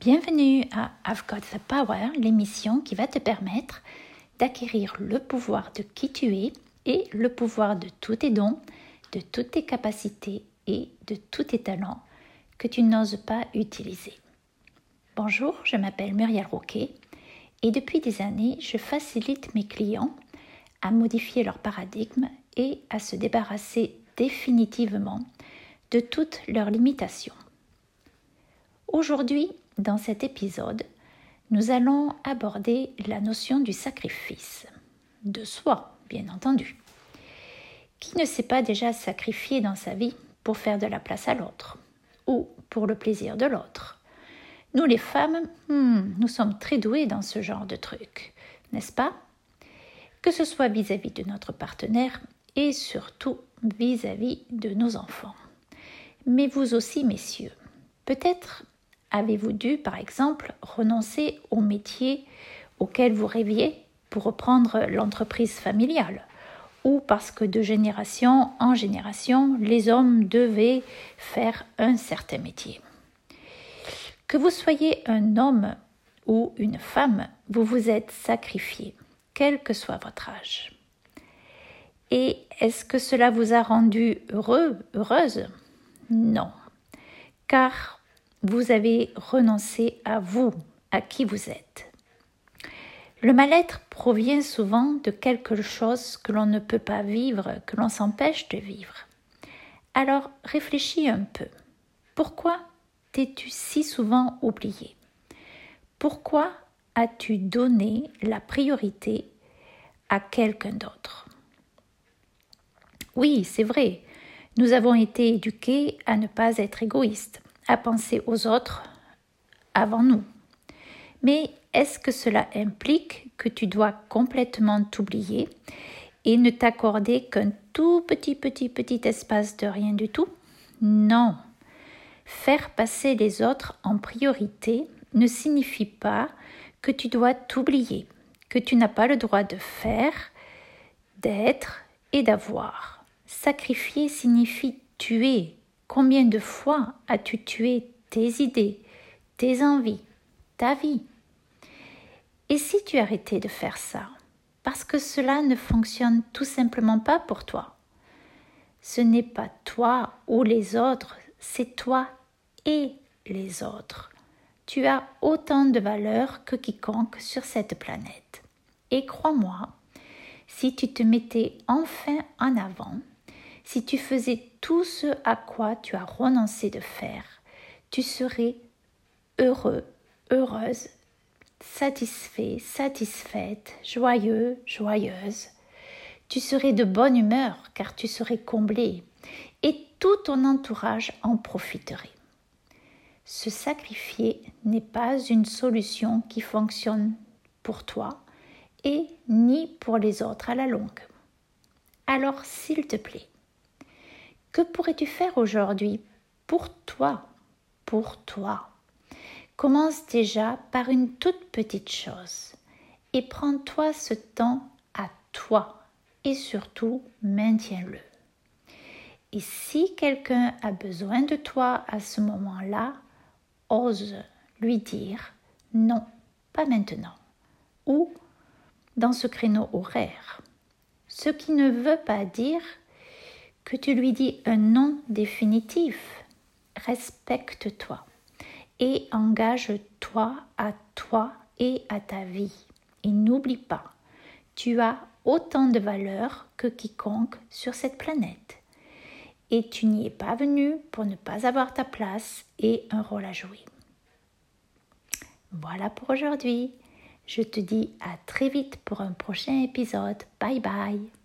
Bienvenue à I've Got the Power, l'émission qui va te permettre d'acquérir le pouvoir de qui tu es et le pouvoir de tous tes dons, de toutes tes capacités et de tous tes talents que tu n'oses pas utiliser. Bonjour, je m'appelle Muriel Roquet et depuis des années, je facilite mes clients à modifier leur paradigme et à se débarrasser définitivement de toutes leurs limitations. Aujourd'hui, dans cet épisode, nous allons aborder la notion du sacrifice, de soi, bien entendu. Qui ne s'est pas déjà sacrifié dans sa vie pour faire de la place à l'autre ou pour le plaisir de l'autre? Nous les femmes, hmm, nous sommes très douées dans ce genre de trucs, n'est-ce pas? Que ce soit vis-à-vis de notre partenaire et surtout vis-à-vis -vis de nos enfants. Mais vous aussi, messieurs, peut-être Avez-vous dû, par exemple, renoncer au métier auquel vous rêviez pour reprendre l'entreprise familiale ou parce que de génération en génération, les hommes devaient faire un certain métier? Que vous soyez un homme ou une femme, vous vous êtes sacrifié, quel que soit votre âge. Et est-ce que cela vous a rendu heureux, heureuse? Non, car vous avez renoncé à vous, à qui vous êtes. Le mal-être provient souvent de quelque chose que l'on ne peut pas vivre, que l'on s'empêche de vivre. Alors réfléchis un peu. Pourquoi t'es-tu si souvent oublié? Pourquoi as-tu donné la priorité à quelqu'un d'autre? Oui, c'est vrai, nous avons été éduqués à ne pas être égoïstes penser aux autres avant nous. Mais est-ce que cela implique que tu dois complètement t'oublier et ne t'accorder qu'un tout petit petit petit espace de rien du tout? Non. Faire passer les autres en priorité ne signifie pas que tu dois t'oublier, que tu n'as pas le droit de faire, d'être et d'avoir. Sacrifier signifie tuer, Combien de fois as-tu tué tes idées, tes envies, ta vie? Et si tu arrêtais de faire ça Parce que cela ne fonctionne tout simplement pas pour toi. Ce n'est pas toi ou les autres, c'est toi et les autres. Tu as autant de valeur que quiconque sur cette planète. Et crois-moi, si tu te mettais enfin en avant, si tu faisais tout ce à quoi tu as renoncé de faire, tu serais heureux, heureuse, satisfait, satisfaite, joyeux, joyeuse. Tu serais de bonne humeur car tu serais comblé et tout ton entourage en profiterait. Se sacrifier n'est pas une solution qui fonctionne pour toi et ni pour les autres à la longue. Alors, s'il te plaît, que pourrais-tu faire aujourd'hui pour toi? Pour toi. Commence déjà par une toute petite chose et prends-toi ce temps à toi et surtout maintiens-le. Et si quelqu'un a besoin de toi à ce moment-là, ose lui dire non, pas maintenant ou dans ce créneau horaire. Ce qui ne veut pas dire que tu lui dis un non définitif. Respecte-toi et engage-toi à toi et à ta vie. Et n'oublie pas, tu as autant de valeur que quiconque sur cette planète. Et tu n'y es pas venu pour ne pas avoir ta place et un rôle à jouer. Voilà pour aujourd'hui. Je te dis à très vite pour un prochain épisode. Bye bye.